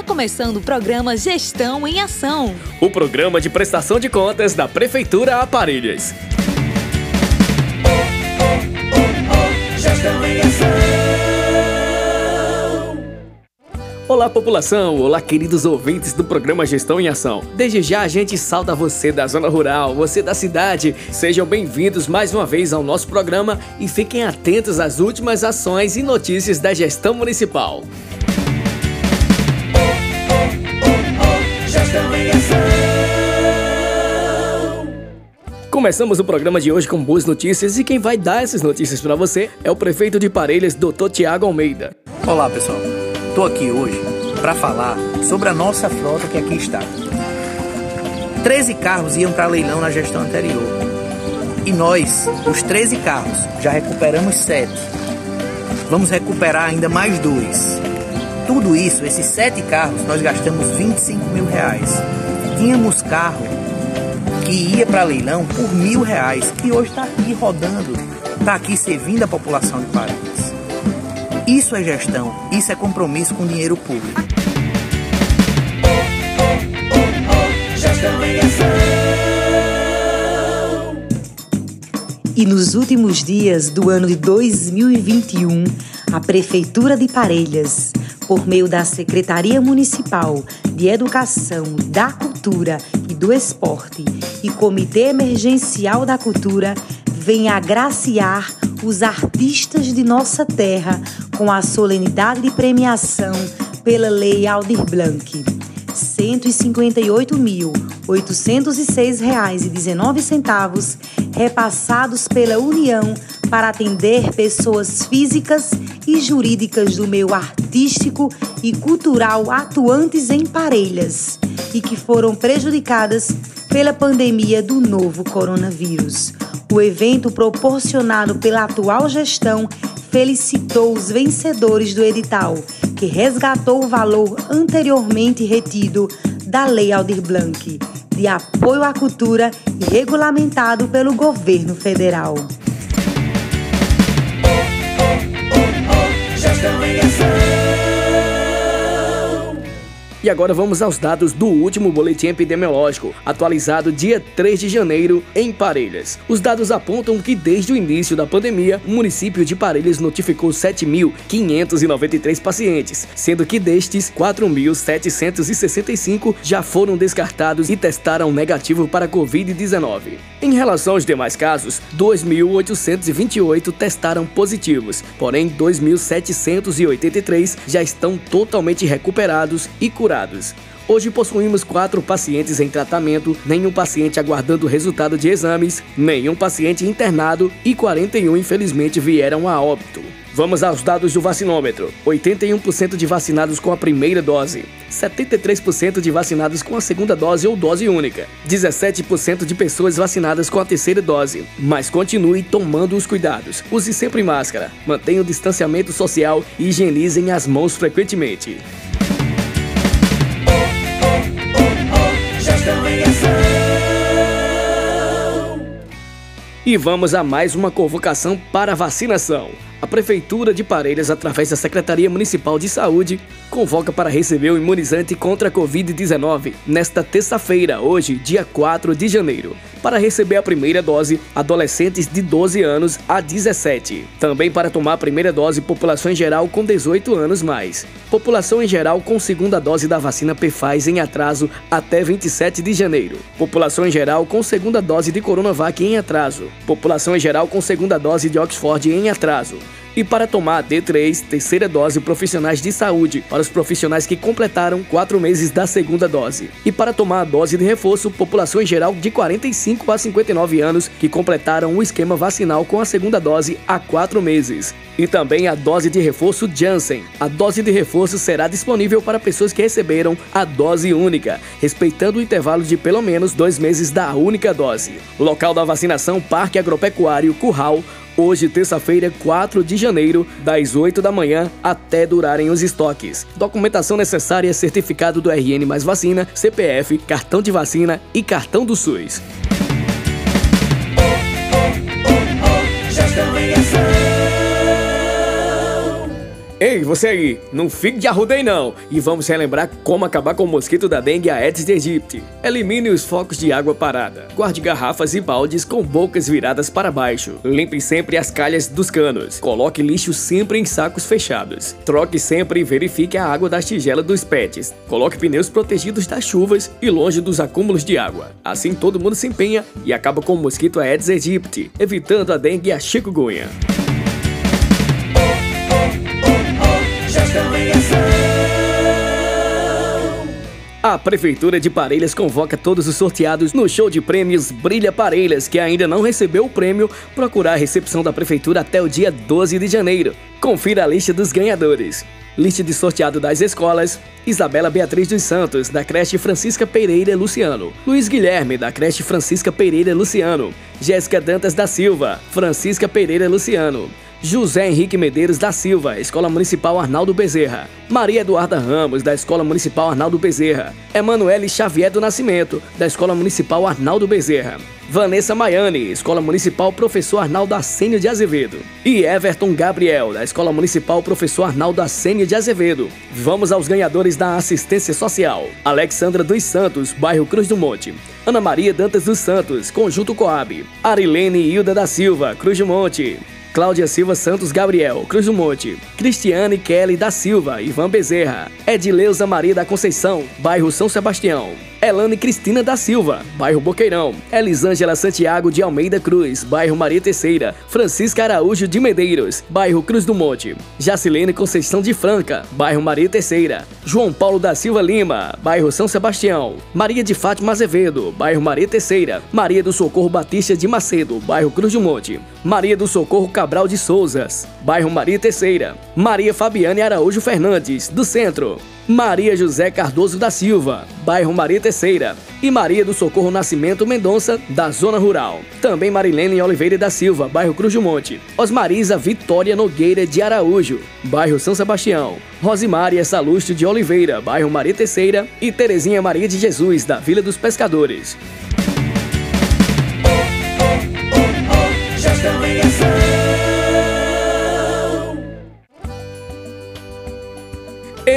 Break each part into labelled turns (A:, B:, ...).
A: Está começando o programa Gestão em Ação.
B: O programa de prestação de contas da Prefeitura Aparelhas.
C: Gestão em Ação.
B: Olá, população! Olá, queridos ouvintes do programa Gestão em Ação. Desde já a gente salta você da zona rural, você da cidade. Sejam bem-vindos mais uma vez ao nosso programa e fiquem atentos às últimas ações e notícias da gestão municipal. Começamos o programa de hoje com boas notícias e quem vai dar essas notícias para você é o prefeito de Parelhas, Dr. Tiago Almeida.
D: Olá, pessoal. Tô aqui hoje para falar sobre a nossa frota que aqui está. 13 carros iam para leilão na gestão anterior. E nós, os 13 carros, já recuperamos 7. Vamos recuperar ainda mais dois. Tudo isso, esses 7 carros, nós gastamos 25 mil reais. Tínhamos carro que ia para leilão por mil reais, que hoje está aqui rodando, está aqui servindo a população de Paraíba. Isso é gestão, isso é compromisso com dinheiro público.
E: E nos últimos dias do ano de 2021, a Prefeitura de Parelhas, por meio da Secretaria Municipal de Educação, da Cultura e do Esporte e Comitê Emergencial da Cultura vem agraciar os artistas de nossa terra com a solenidade de premiação pela Lei Aldir Blanc. R$ 158.806,19 repassados pela União para atender pessoas físicas e jurídicas do meio artístico e cultural atuantes em Parelhas e que foram prejudicadas pela pandemia do novo coronavírus. O evento proporcionado pela atual gestão felicitou os vencedores do edital, que resgatou o valor anteriormente retido da Lei Aldir Blanc, de apoio à cultura e regulamentado pelo governo federal. Tell me a sir.
B: E agora vamos aos dados do último boletim epidemiológico, atualizado dia 3 de janeiro em Parelhas. Os dados apontam que desde o início da pandemia, o município de Parelhas notificou 7.593 pacientes, sendo que destes, 4.765 já foram descartados e testaram negativo para Covid-19. Em relação aos demais casos, 2.828 testaram positivos, porém 2.783 já estão totalmente recuperados e curados curados. Hoje possuímos quatro pacientes em tratamento, nenhum paciente aguardando resultado de exames, nenhum paciente internado e 41 infelizmente vieram a óbito. Vamos aos dados do vacinômetro: 81% de vacinados com a primeira dose, 73% de vacinados com a segunda dose ou dose única, 17% de pessoas vacinadas com a terceira dose. Mas continue tomando os cuidados. Use sempre máscara, mantenha o distanciamento social e higienizem as mãos frequentemente. E vamos a mais uma convocação para vacinação. A Prefeitura de Parelhas, através da Secretaria Municipal de Saúde, convoca para receber o imunizante contra a Covid-19 nesta terça-feira, hoje, dia 4 de janeiro. Para receber a primeira dose, adolescentes de 12 anos a 17. Também para tomar a primeira dose, população em geral com 18 anos mais. População em geral com segunda dose da vacina Pfaz em atraso até 27 de janeiro. População em geral com segunda dose de Coronavac em atraso. População em geral com segunda dose de Oxford em atraso E para tomar a D3, terceira dose, profissionais de saúde, para os profissionais que completaram quatro meses da segunda dose. E para tomar a dose de reforço, população em geral de 45 a 59 anos que completaram o esquema vacinal com a segunda dose há quatro meses. E também a dose de reforço Janssen. A dose de reforço será disponível para pessoas que receberam a dose única, respeitando o intervalo de pelo menos dois meses da única dose. Local da vacinação Parque Agropecuário Curral, hoje, terça-feira, 4 de janeiro, das 8 da manhã até durarem os estoques. Documentação necessária: certificado do RN mais vacina, CPF, cartão de vacina e cartão do SUS. Ei, você aí, não fique de arrudei não! E vamos relembrar como acabar com o mosquito da dengue Aedes aegypti. Elimine os focos de água parada. Guarde garrafas e baldes com bocas viradas para baixo. Limpe sempre as calhas dos canos. Coloque lixo sempre em sacos fechados. Troque sempre e verifique a água das tigelas dos pets. Coloque pneus protegidos das chuvas e longe dos acúmulos de água. Assim todo mundo se empenha e acaba com o mosquito Aedes aegypti, evitando a dengue e a chikungunya. A Prefeitura de Parelhas convoca todos os sorteados no show de prêmios Brilha Parelhas, que ainda não recebeu o prêmio, procurar a recepção da Prefeitura até o dia 12 de janeiro. Confira a lista dos ganhadores. Lista de sorteado das escolas: Isabela Beatriz dos Santos, da creche Francisca Pereira Luciano. Luiz Guilherme, da creche Francisca Pereira Luciano. Jéssica Dantas da Silva, Francisca Pereira Luciano. José Henrique Medeiros da Silva, Escola Municipal Arnaldo Bezerra. Maria Eduarda Ramos, da Escola Municipal Arnaldo Bezerra. Emanuele Xavier do Nascimento, da Escola Municipal Arnaldo Bezerra. Vanessa Maiani, Escola Municipal Professor Arnaldo Assênio de Azevedo. E Everton Gabriel, da Escola Municipal Professor Arnaldo Assênio de Azevedo. Vamos aos ganhadores da assistência social. Alexandra dos Santos, bairro Cruz do Monte. Ana Maria Dantas dos Santos, Conjunto Coab. Arilene Hilda da Silva, Cruz do Monte. Cláudia Silva Santos Gabriel, Cruz do Monte, Cristiane Kelly da Silva, Ivan Bezerra, Edileuza Maria da Conceição, bairro São Sebastião, Elane Cristina da Silva, bairro Boqueirão, Elisângela Santiago de Almeida Cruz, bairro Maria Terceira, Francisca Araújo de Medeiros, bairro Cruz do Monte, Jacilene Conceição de Franca, bairro Maria Terceira, João Paulo da Silva Lima, bairro São Sebastião, Maria de Fátima Azevedo, bairro Maria Terceira, Maria do Socorro Batista de Macedo, bairro Cruz do Monte, Maria do Socorro Cabral de Souzas, bairro Maria Terceira, Maria Fabiane Araújo Fernandes, do Centro, Maria José Cardoso da Silva, bairro Maria Terceira, e Maria do Socorro Nascimento Mendonça, da Zona Rural. Também Marilene Oliveira da Silva, bairro Cruz do Monte. Osmarisa Vitória Nogueira de Araújo, bairro São Sebastião. Rosimária Salusto de Oliveira, bairro Maria Terceira. E Terezinha Maria de Jesus, da Vila dos Pescadores.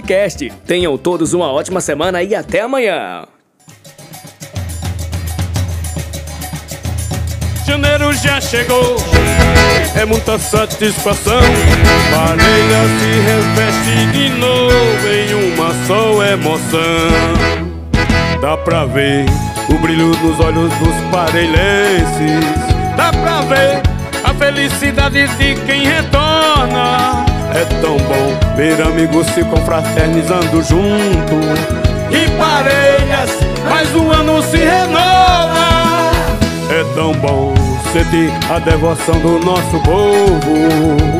B: podcast. Tenham todos uma ótima semana e até amanhã.
F: Janeiro já chegou, é muita satisfação. Parelha se reveste de novo em uma só emoção. Dá pra ver o brilho nos olhos dos parelhenses. Dá pra ver a felicidade de quem retorna. É tão bom ver amigos se confraternizando junto. E parelhas, mais um ano se renova. É tão bom sentir a devoção do nosso povo.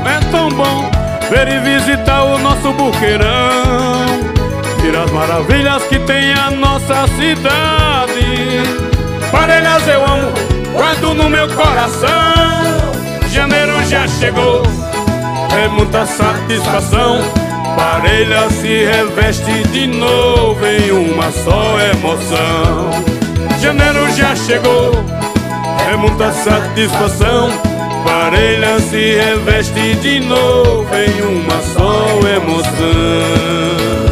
F: É tão bom ver e visitar o nosso buqueirão. Ver as maravilhas que tem a nossa cidade. Parelhas eu amo, guardo no meu coração. Janeiro já chegou é muita satisfação. Parelha se reveste de novo em uma só emoção. Janeiro já chegou, é muita satisfação. Parelha se reveste de novo em uma só emoção